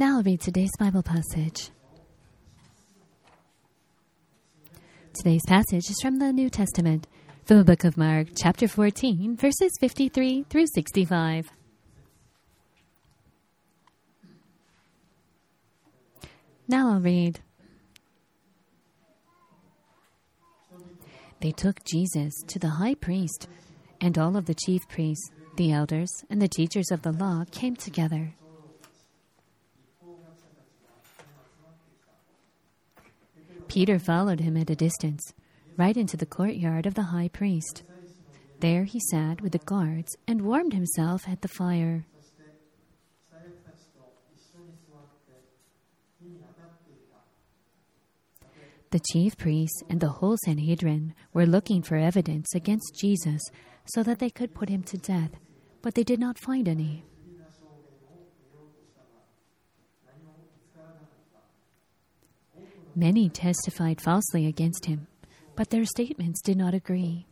Now I'll read today's Bible passage. Today's passage is from the New Testament, from the book of Mark, chapter 14, verses 53 through 65. Now I'll read. They took Jesus to the high priest, and all of the chief priests, the elders, and the teachers of the law came together. Peter followed him at a distance, right into the courtyard of the high priest. There he sat with the guards and warmed himself at the fire. The chief priests and the whole Sanhedrin were looking for evidence against Jesus so that they could put him to death, but they did not find any. Many testified falsely against him, but their statements did not agree.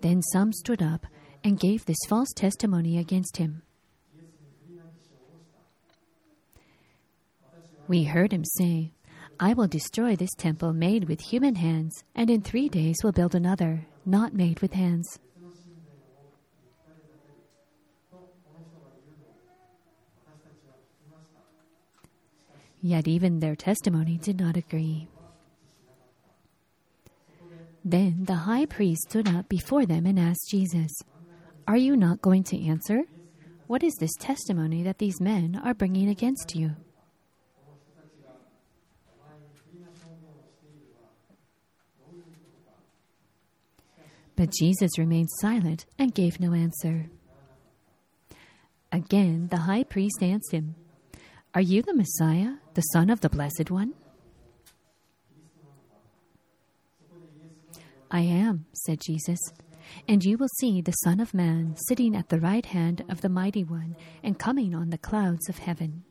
Then some stood up and gave this false testimony against him. We heard him say, I will destroy this temple made with human hands, and in three days will build another, not made with hands. Yet even their testimony did not agree. Then the high priest stood up before them and asked Jesus, Are you not going to answer? What is this testimony that these men are bringing against you? But Jesus remained silent and gave no answer. Again, the high priest asked him, Are you the Messiah, the Son of the Blessed One? I am, said Jesus, and you will see the Son of Man sitting at the right hand of the Mighty One and coming on the clouds of heaven.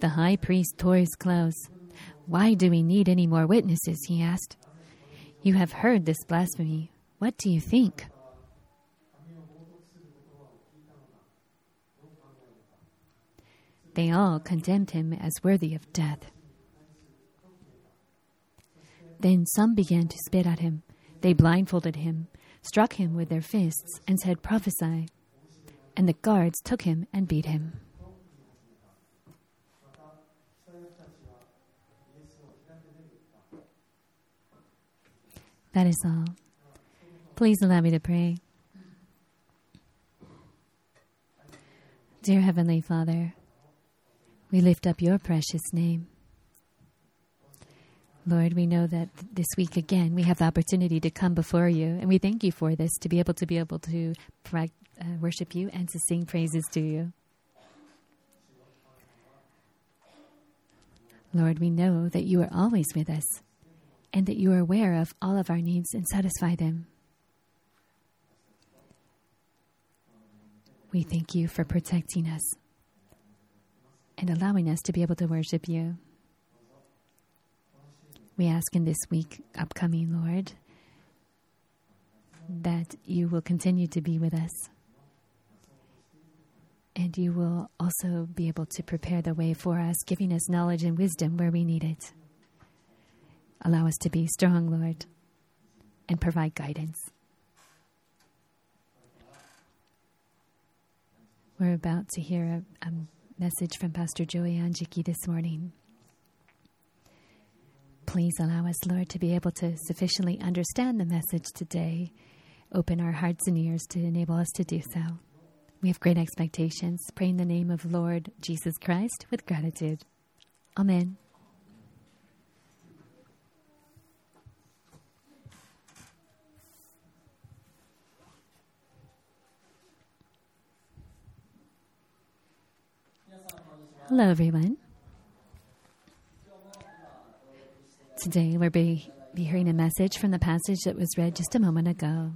The high priest tore his clothes. Why do we need any more witnesses? he asked. You have heard this blasphemy. What do you think? They all condemned him as worthy of death. Then some began to spit at him. They blindfolded him, struck him with their fists, and said, Prophesy. And the guards took him and beat him. That is all. Please allow me to pray. Dear Heavenly Father, we lift up your precious name. Lord, we know that this week again we have the opportunity to come before you, and we thank you for this to be able to be able to uh, worship you and to sing praises to you. Lord, we know that you are always with us and that you are aware of all of our needs and satisfy them. We thank you for protecting us and allowing us to be able to worship you. We ask in this week upcoming, Lord, that you will continue to be with us. And you will also be able to prepare the way for us, giving us knowledge and wisdom where we need it. Allow us to be strong, Lord, and provide guidance. We're about to hear a, a message from Pastor Joey Anjiki this morning. Please allow us, Lord, to be able to sufficiently understand the message today. Open our hearts and ears to enable us to do so. We have great expectations. Pray in the name of Lord Jesus Christ with gratitude. Amen. Hello, everyone. Today we'll be, be hearing a message from the passage that was read just a moment ago.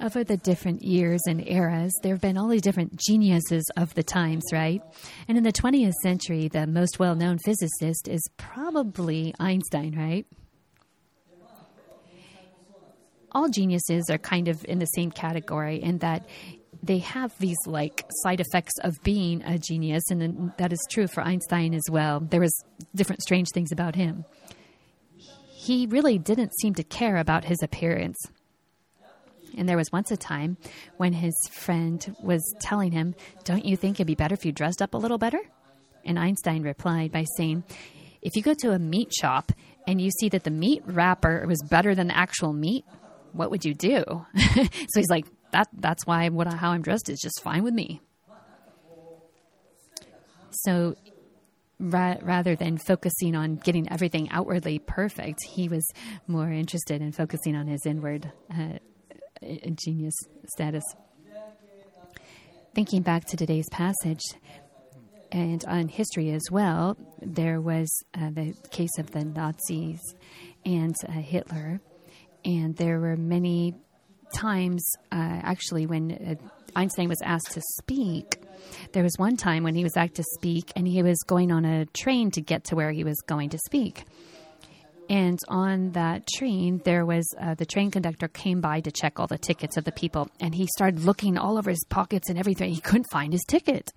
over the different years and eras, there have been all these different geniuses of the times, right? And in the 20th century, the most well known physicist is probably Einstein, right? All geniuses are kind of in the same category in that they have these like side effects of being a genius, and that is true for Einstein as well. There was different strange things about him. He really didn't seem to care about his appearance. And there was once a time when his friend was telling him, Don't you think it'd be better if you dressed up a little better? And Einstein replied by saying, If you go to a meat shop and you see that the meat wrapper was better than the actual meat, what would you do? so he's like, that, That's why what, how I'm dressed is just fine with me. So ra- rather than focusing on getting everything outwardly perfect, he was more interested in focusing on his inward uh, genius status. Thinking back to today's passage and on history as well, there was uh, the case of the Nazis and uh, Hitler, and there were many times uh, actually when uh, Einstein was asked to speak. There was one time when he was asked to speak, and he was going on a train to get to where he was going to speak. And on that train, there was uh, the train conductor came by to check all the tickets of the people, and he started looking all over his pockets and everything. He couldn't find his ticket.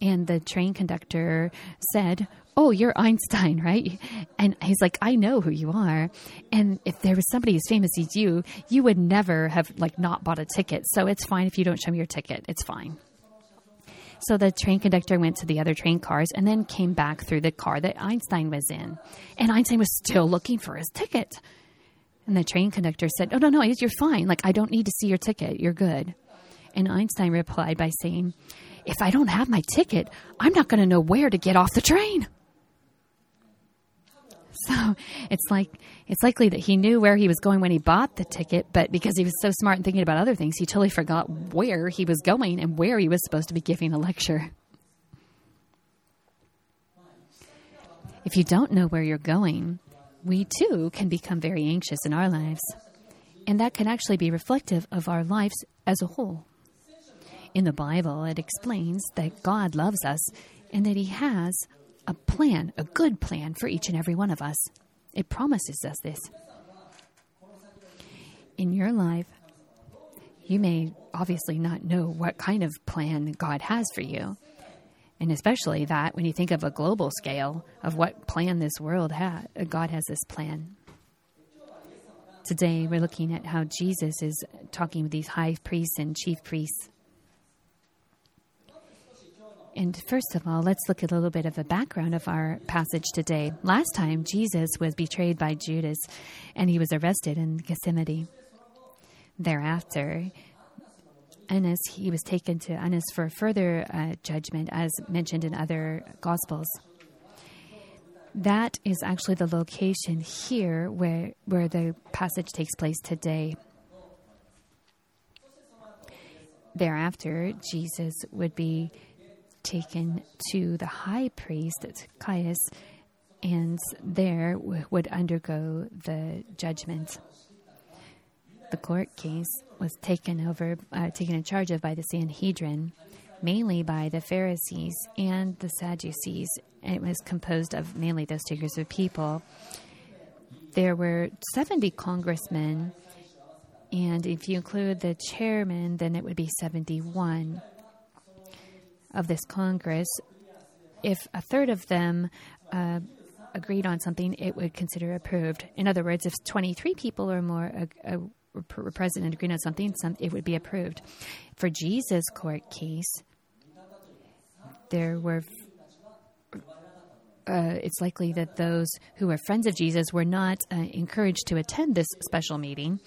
And the train conductor said, Oh, you're Einstein, right? And he's like, I know who you are. And if there was somebody as famous as you, you would never have like not bought a ticket. So it's fine if you don't show me your ticket. It's fine. So the train conductor went to the other train cars and then came back through the car that Einstein was in. And Einstein was still looking for his ticket. And the train conductor said, Oh, no, no, you're fine. Like, I don't need to see your ticket. You're good. And Einstein replied by saying, If I don't have my ticket, I'm not going to know where to get off the train. So it's like it's likely that he knew where he was going when he bought the ticket, but because he was so smart and thinking about other things, he totally forgot where he was going and where he was supposed to be giving a lecture. If you don't know where you're going, we too can become very anxious in our lives. And that can actually be reflective of our lives as a whole. In the Bible, it explains that God loves us and that He has a plan, a good plan for each and every one of us. It promises us this. In your life, you may obviously not know what kind of plan God has for you. And especially that when you think of a global scale of what plan this world has, God has this plan. Today, we're looking at how Jesus is talking with these high priests and chief priests and first of all, let's look at a little bit of a background of our passage today. Last time, Jesus was betrayed by Judas and he was arrested in Gethsemane. Thereafter, Annas, he was taken to Annas for further uh, judgment, as mentioned in other Gospels. That is actually the location here where, where the passage takes place today. Thereafter, Jesus would be taken to the high priest, Caiaphas, and there would undergo the judgment. The court case was taken over, uh, taken in charge of by the Sanhedrin, mainly by the Pharisees and the Sadducees. It was composed of mainly those two groups of people. There were 70 congressmen, and if you include the chairman, then it would be 71 of this Congress, if a third of them uh, agreed on something, it would consider approved. In other words, if 23 people or more uh, uh, president agreed on something, some, it would be approved. For Jesus' court case, there were. Uh, it's likely that those who were friends of Jesus were not uh, encouraged to attend this special meeting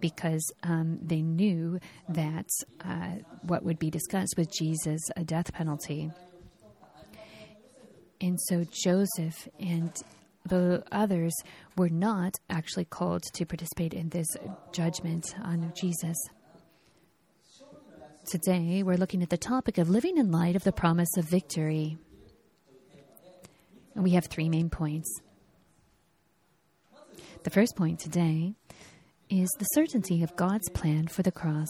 because um, they knew that uh, what would be discussed with Jesus a death penalty. And so Joseph and the others were not actually called to participate in this judgment on Jesus. Today, we're looking at the topic of living in light of the promise of victory. And we have three main points. The first point today is the certainty of God's plan for the cross.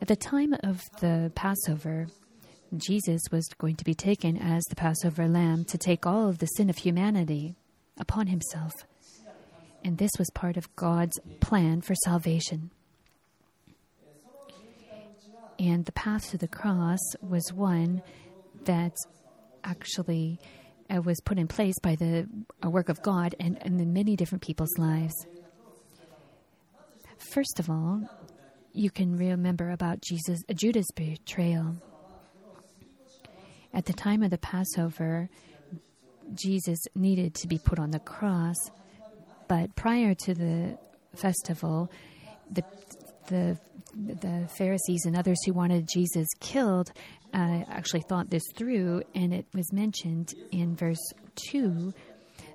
At the time of the Passover, Jesus was going to be taken as the Passover lamb to take all of the sin of humanity upon himself. And this was part of God's plan for salvation. And the path to the cross was one that actually uh, was put in place by the work of God and, in many different people's lives. First of all, you can remember about Jesus, Judas' betrayal. At the time of the Passover, Jesus needed to be put on the cross, but prior to the festival, the the the Pharisees and others who wanted Jesus killed uh, actually thought this through, and it was mentioned in verse two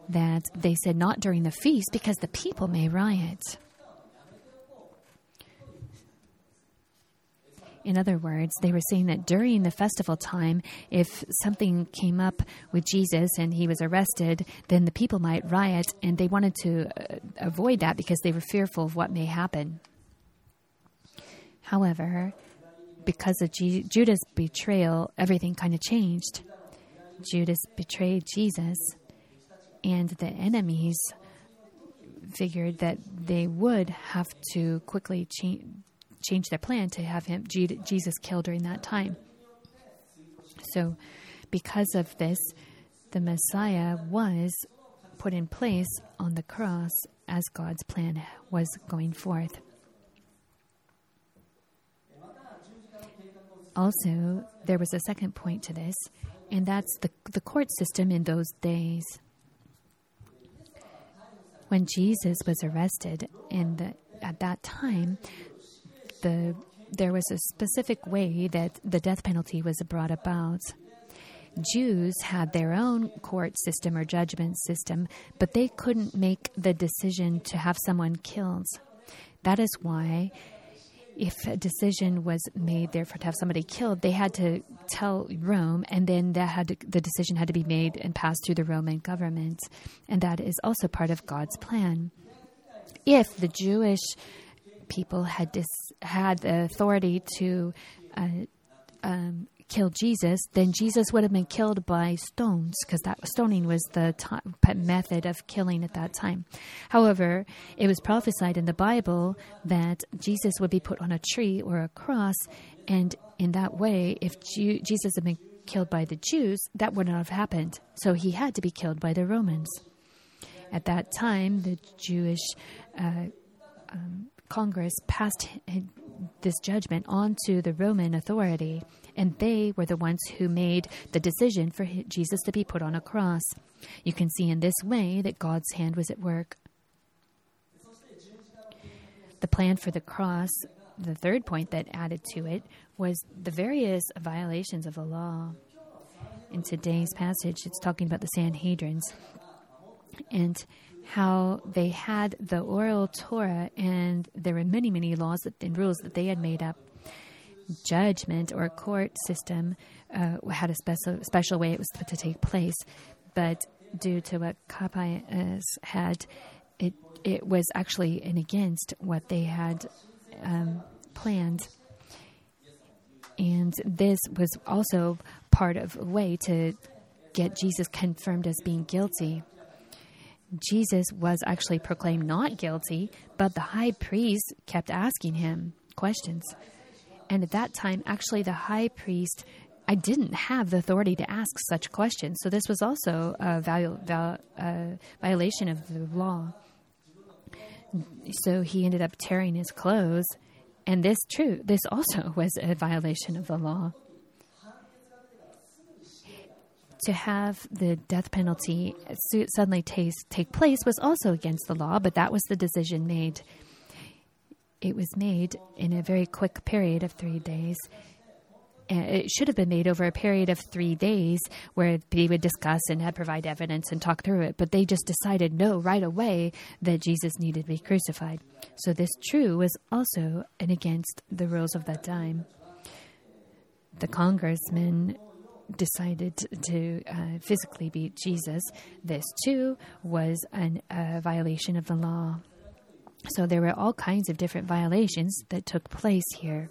that they said, "Not during the feast, because the people may riot." In other words, they were saying that during the festival time, if something came up with Jesus and he was arrested, then the people might riot, and they wanted to uh, avoid that because they were fearful of what may happen. However, because of G- Judas' betrayal, everything kind of changed. Judas betrayed Jesus, and the enemies figured that they would have to quickly change their plan to have him Jesus killed during that time. So, because of this, the Messiah was put in place on the cross as God's plan was going forth. Also, there was a second point to this, and that's the, the court system in those days. When Jesus was arrested in the, at that time, the there was a specific way that the death penalty was brought about. Jews had their own court system or judgment system, but they couldn't make the decision to have someone killed. That is why, if a decision was made, therefore, to have somebody killed, they had to tell Rome, and then that had to, the decision had to be made and passed through the Roman government, and that is also part of God's plan. If the Jewish people had dis- had the authority to uh, um, kill Jesus, then Jesus would have been killed by stones because that stoning was the t- method of killing at that time. However, it was prophesied in the Bible that Jesus would be put on a tree or a cross, and in that way, if Jew- Jesus had been killed by the Jews, that would not have happened. So he had to be killed by the Romans. At that time, the Jewish uh, um, Congress passed this judgment on to the Roman authority, and they were the ones who made the decision for Jesus to be put on a cross. You can see in this way that God's hand was at work. The plan for the cross, the third point that added to it, was the various violations of the law. In today's passage, it's talking about the Sanhedrins. And how they had the oral Torah and there were many, many laws and rules that they had made up. Judgment or court system uh, had a special, special way it was to take place, but due to what Caiaphas had, it it was actually and against what they had um, planned. And this was also part of a way to get Jesus confirmed as being guilty. Jesus was actually proclaimed not guilty, but the high priest kept asking him questions. And at that time, actually, the high priest, I didn't have the authority to ask such questions. So this was also a uh, violation of the law. So he ended up tearing his clothes. And this, true, this also was a violation of the law. to have the death penalty suddenly take, take place was also against the law, but that was the decision made. It was made in a very quick period of three days. It should have been made over a period of three days where they would discuss and provide evidence and talk through it. But they just decided no right away that Jesus needed to be crucified. So this true was also and against the rules of that time. The congressman decided to uh, physically beat Jesus, this too was an, a violation of the law. So there were all kinds of different violations that took place here.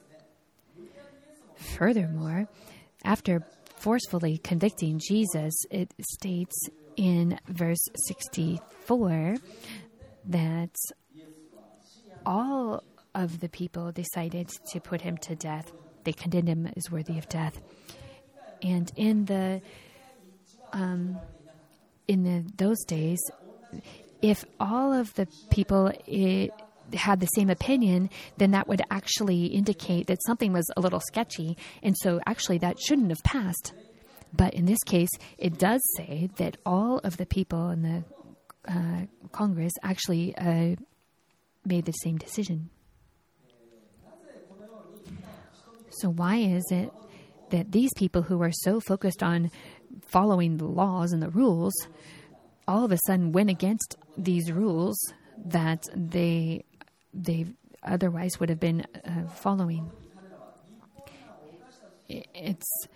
Furthermore, after forcefully convicting Jesus, it states in verse 64 that all of the people decided to put him to death. They condemned him as worthy of death. And in the um, in the, those days, if all of the people it, had the same opinion, then that would actually indicate that something was a little sketchy, and so actually that shouldn't have passed. But in this case, it does say that all of the people in the uh, Congress actually uh, made the same decision. So, why is it that these people who are so focused on following the laws and the rules all of a sudden went against these rules that they they otherwise would have been uh, following? It's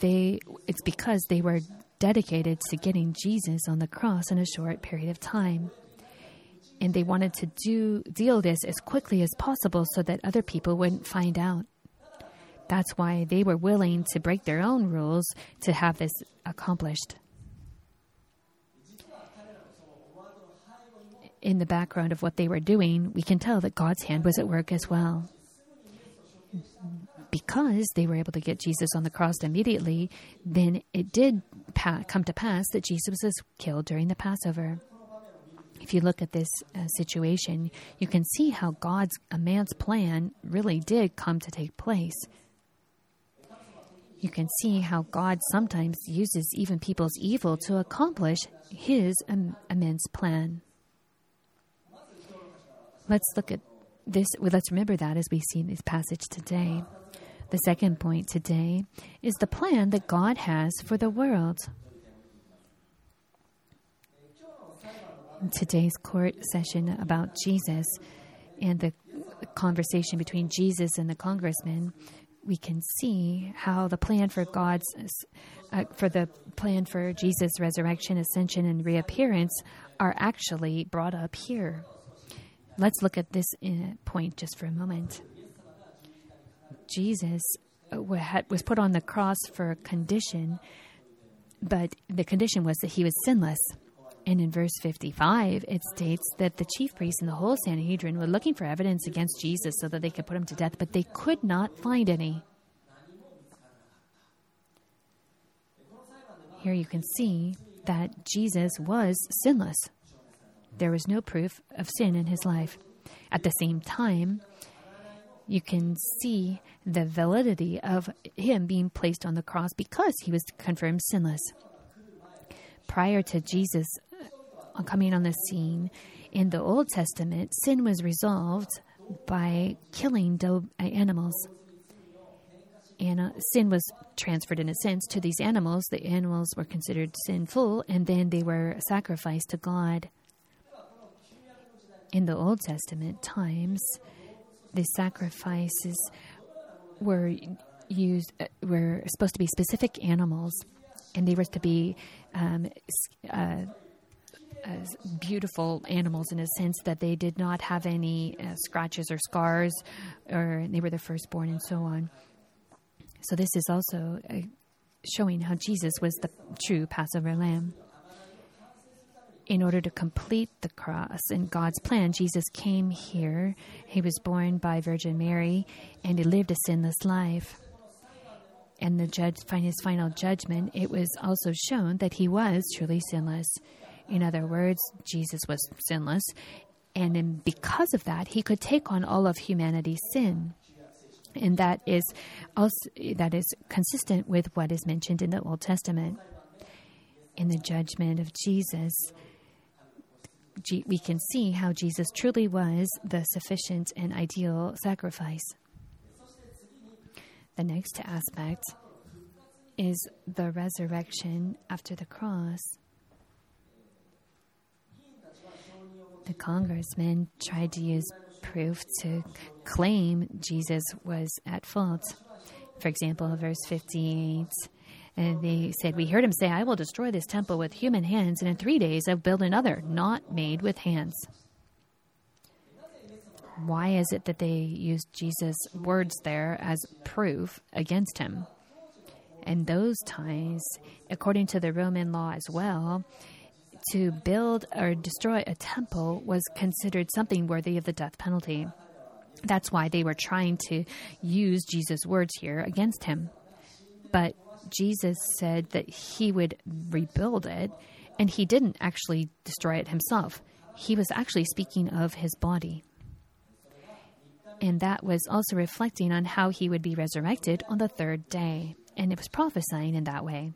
they it's because they were dedicated to getting Jesus on the cross in a short period of time. And they wanted to do deal this as quickly as possible so that other people wouldn't find out. That's why they were willing to break their own rules to have this accomplished. In the background of what they were doing, we can tell that God's hand was at work as well because they were able to get Jesus on the cross immediately, then it did pa- come to pass that Jesus was killed during the Passover. If you look at this uh, situation, you can see how God's a man's plan really did come to take place. You can see how God sometimes uses even people's evil to accomplish his um, immense plan. Let's look at this, let's remember that as we see this passage today. The second point today is the plan that God has for the world. In today's court session about Jesus and the conversation between Jesus and the congressman, we can see how the plan for God's uh, for the plan for Jesus' resurrection, ascension, and reappearance are actually brought up here. Let's look at this uh, point just for a moment. Jesus uh, was put on the cross for a condition, but the condition was that he was sinless. And in verse 55, it states that the chief priests and the whole Sanhedrin were looking for evidence against Jesus so that they could put him to death, but they could not find any. Here you can see that Jesus was sinless. There was no proof of sin in his life. At the same time, you can see the validity of him being placed on the cross because he was confirmed sinless. Prior to Jesus uh, coming on the scene in the Old Testament, sin was resolved by killing uh, animals. And uh, sin was transferred, in a sense, to these animals. The animals were considered sinful, and then they were sacrificed to God. In the Old Testament times, the sacrifices were used uh, were supposed to be specific animals, and they were to be um, uh, beautiful animals in a sense that they did not have any uh, scratches or scars, or they were the firstborn, and so on. So this is also uh, showing how Jesus was the true Passover lamb in order to complete the cross and God's plan, Jesus came here. He was born by Virgin Mary and he lived a sinless life. And the judge, his final judgment, it was also shown that he was truly sinless. In other words, Jesus was sinless, and because of that, he could take on all of humanity's sin. And that is also that is consistent with what is mentioned in the Old Testament. In the judgment of Jesus, we can see how Jesus truly was the sufficient and ideal sacrifice. The next aspect is the resurrection after the cross. The congressman tried to use proof to claim Jesus was at fault. For example, verse 58. And they said, We heard him say, I will destroy this temple with human hands, and in three days I'll build another, not made with hands. Why is it that they used Jesus' words there as proof against him? In those times, according to the Roman law as well, to build or destroy a temple was considered something worthy of the death penalty. That's why they were trying to use Jesus' words here against him. But Jesus said that he would rebuild it, and he didn't actually destroy it himself. He was actually speaking of his body. And that was also reflecting on how he would be resurrected on the third day. And it was prophesying in that way.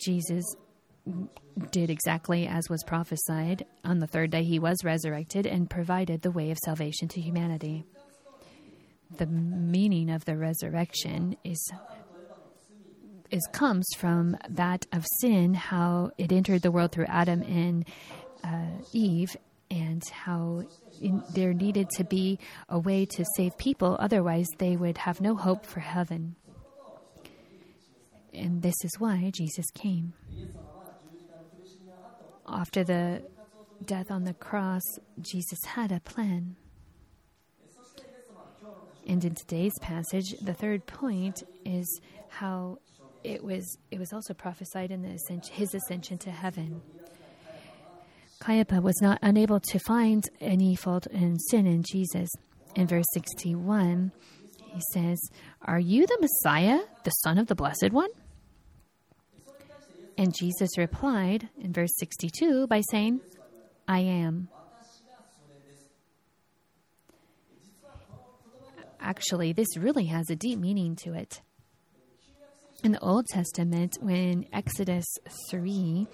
Jesus did exactly as was prophesied. On the third day, he was resurrected and provided the way of salvation to humanity. The meaning of the resurrection is is comes from that of sin, how it entered the world through Adam and uh, Eve, and how in, there needed to be a way to save people, otherwise, they would have no hope for heaven. And this is why Jesus came. After the death on the cross, Jesus had a plan. And in today's passage, the third point is how it was it was also prophesied in the ascension, his ascension to heaven. Caiaphas was not unable to find any fault and sin in Jesus. In verse 61, he says, Are you the Messiah, the Son of the Blessed One? And Jesus replied in verse 62 by saying, I am. Actually, this really has a deep meaning to it. In the Old Testament, when Exodus 3,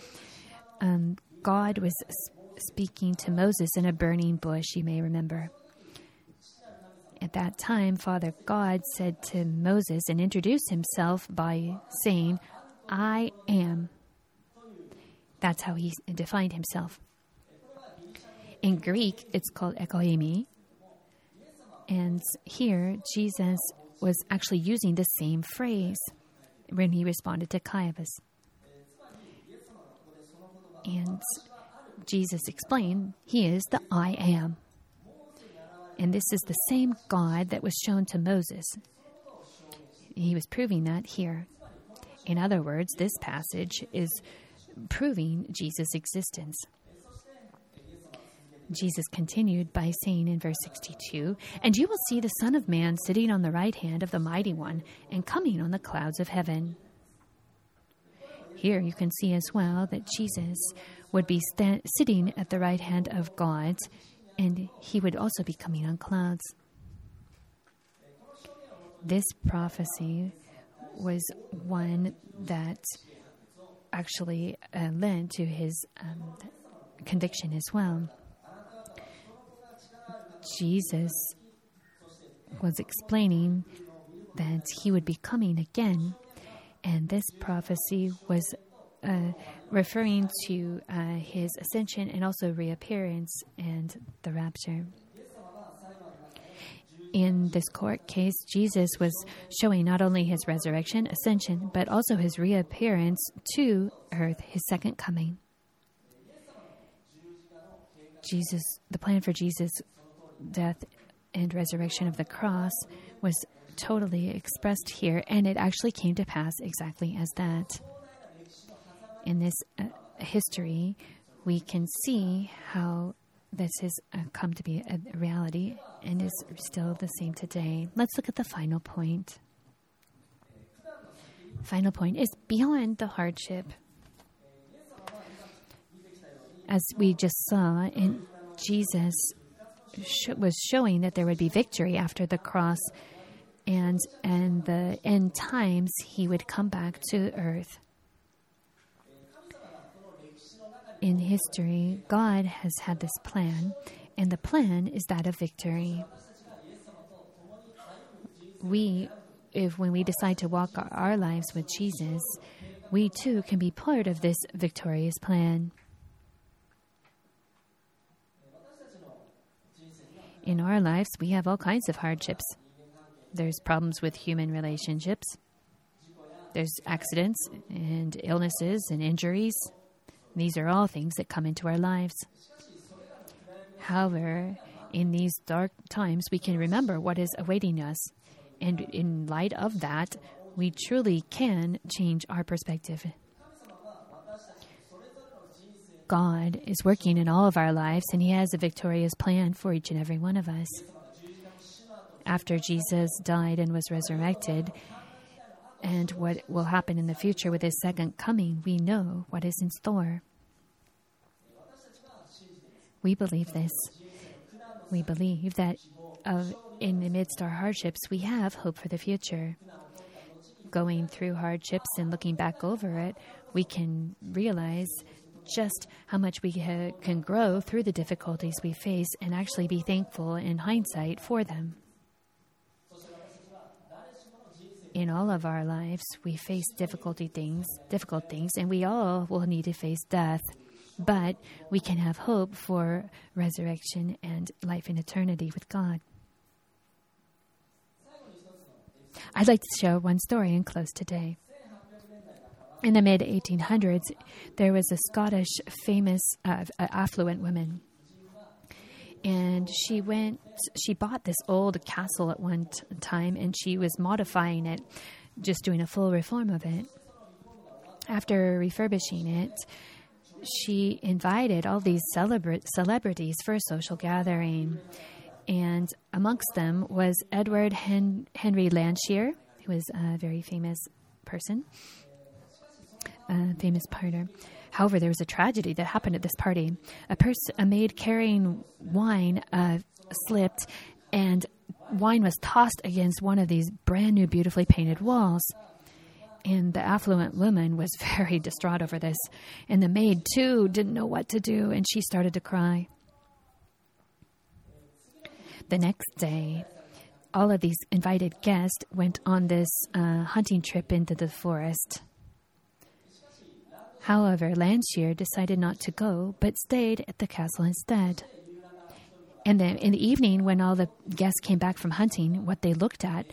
um, God was speaking to Moses in a burning bush, you may remember. At that time, Father God said to Moses and introduced himself by saying, I am. That's how he defined himself. In Greek, it's called ego eimi. And here, Jesus was actually using the same phrase when he responded to Caiaphas. And Jesus explained, He is the I am. And this is the same God that was shown to Moses. He was proving that here. In other words, this passage is proving Jesus' existence. Jesus continued by saying in verse 62 And you will see the Son of Man sitting on the right hand of the Mighty One and coming on the clouds of heaven. Here you can see as well that Jesus would be sitting at the right hand of God and he would also be coming on clouds. This prophecy was one that actually uh, led to his um, conviction as well. Jesus was explaining that he would be coming again, and this prophecy was uh, referring to uh, his ascension and also reappearance and the rapture. In this court case, Jesus was showing not only his resurrection, ascension, but also his reappearance to earth, his second coming. Jesus, the plan for Jesus' death and resurrection of the cross was totally expressed here, and it actually came to pass exactly as that in this uh, history, we can see how this has uh, come to be a, a reality and is still the same today. Let's look at the final point. Final point is beyond the hardship. As we just saw, in Jesus sh- was showing that there would be victory after the cross, and and the end times he would come back to earth. in history, God has had this plan, and the plan is that of victory. We, if when we decide to walk our lives with Jesus, we too can be part of this victorious plan. In our lives, we have all kinds of hardships. There's problems with human relationships, there's accidents and illnesses and injuries. These are all things that come into our lives. However, in these dark times, we can remember what is awaiting us. And in light of that, we truly can change our perspective. God is working in all of our lives, and He has a victorious plan for each and every one of us. After Jesus died and was resurrected, and what will happen in the future with His second coming, we know what is in store. We believe this. We believe that uh, in the midst of our hardships, we have hope for the future. Going through hardships and looking back over it, we can realize just how much we can grow through the difficulties we face and actually be thankful in hindsight for them. In all of our lives, we face difficulty things, difficult things, and we all will need to face death. But we can have hope for resurrection and life in eternity with God. I'd like to share one story and close today. In the mid 1800s, there was a Scottish famous uh, affluent woman. And she went, she bought this old castle at one t- time and she was modifying it, just doing a full reform of it. After refurbishing it, she invited all these celebra- celebrities for a social gathering. And amongst them was Edward Hen- Henry Landseer, who was a very famous person, a famous partner. However, there was a tragedy that happened at this party. A, pers- a maid carrying wine uh, slipped, and wine was tossed against one of these brand new, beautifully painted walls. And the affluent woman was very distraught over this. And the maid, too, didn't know what to do, and she started to cry. The next day, all of these invited guests went on this uh, hunting trip into the forest. However, Landseer decided not to go, but stayed at the castle instead. And then in the evening, when all the guests came back from hunting, what they looked at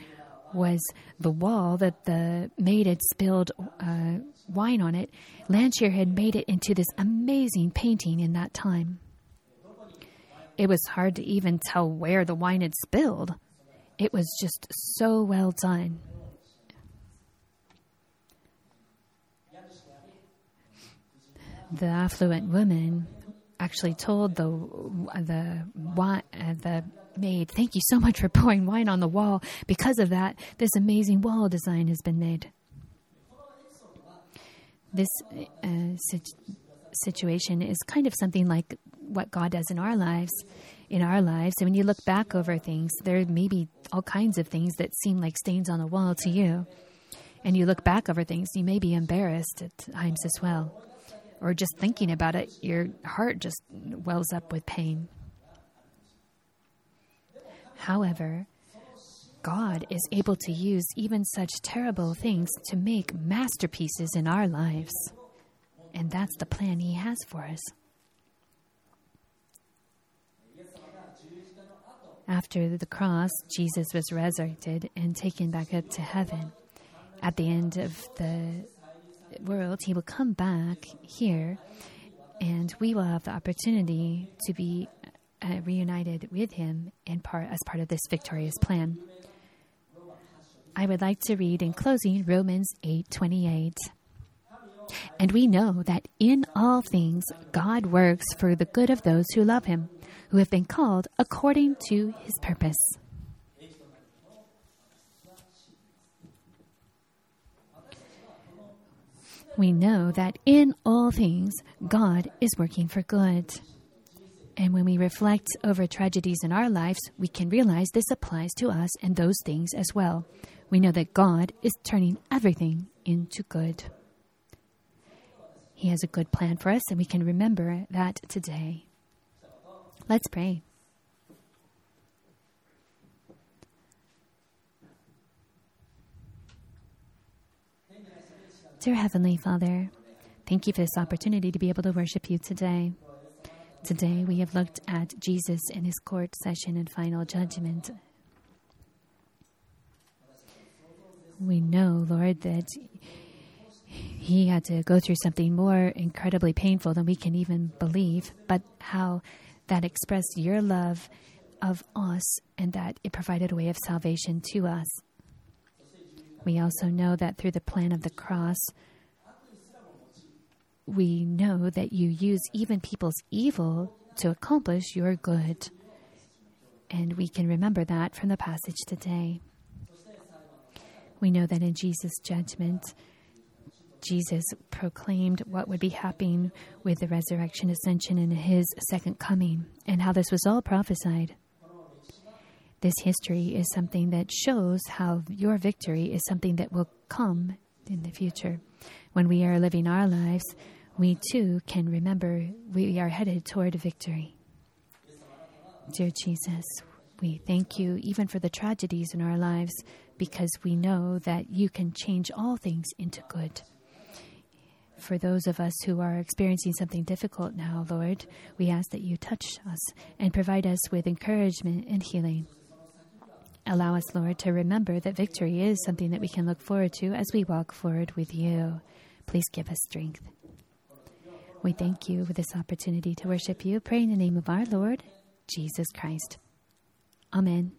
was the wall that the maid had spilled uh, wine on it. Landseer had made it into this amazing painting in that time. It was hard to even tell where the wine had spilled. It was just so well done. The affluent woman actually told the the uh, the maid, "Thank you so much for pouring wine on the wall. Because of that, this amazing wall design has been made." This uh, situation is kind of something like what God does in our lives. In our lives, and when you look back over things, there may be all kinds of things that seem like stains on the wall to you. And you look back over things, you may be embarrassed at times as well. Or just thinking about it, your heart just wells up with pain. However, God is able to use even such terrible things to make masterpieces in our lives. And that's the plan He has for us. After the cross, Jesus was resurrected and taken back up to heaven. At the end of the world, He will come back here, and we will have the opportunity to be uh, reunited with Him and part as part of this victorious plan. I would like to read in closing Romans 8:28. And we know that in all things God works for the good of those who love him, who have been called according to his purpose. We know that in all things God is working for good. And when we reflect over tragedies in our lives, we can realize this applies to us and those things as well. We know that God is turning everything into good. He has a good plan for us, and we can remember that today. Let's pray. Dear Heavenly Father, thank you for this opportunity to be able to worship you today. Today we have looked at Jesus in his court session and final judgment. We know, Lord, that he had to go through something more incredibly painful than we can even believe, but how that expressed your love of us and that it provided a way of salvation to us. We also know that through the plan of the cross, we know that you use even people's evil to accomplish your good. And we can remember that from the passage today. We know that in Jesus' judgment, Jesus proclaimed what would be happening with the resurrection, ascension, and his second coming, and how this was all prophesied. This history is something that shows how your victory is something that will come in the future. When we are living our lives, we too can remember we are headed toward victory. Dear Jesus, we thank you even for the tragedies in our lives because we know that you can change all things into good. For those of us who are experiencing something difficult now, Lord, we ask that you touch us and provide us with encouragement and healing. Allow us, Lord, to remember that victory is something that we can look forward to as we walk forward with you. Please give us strength. We thank you for this opportunity to worship you. Pray in the name of our Lord, Jesus Christ. Amen.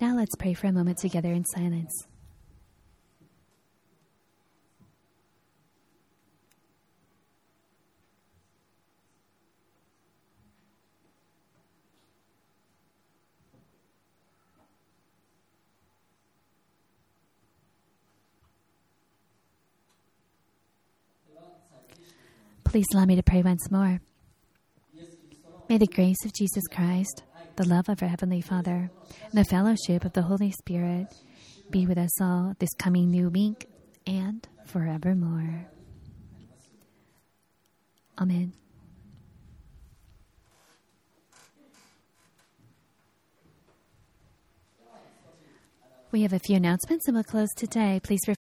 Now let's pray for a moment together in silence. Please allow me to pray once more. May the grace of Jesus Christ, the love of our Heavenly Father, and the fellowship of the Holy Spirit be with us all this coming new week and forevermore. Amen. We have a few announcements and we'll close today. Please refer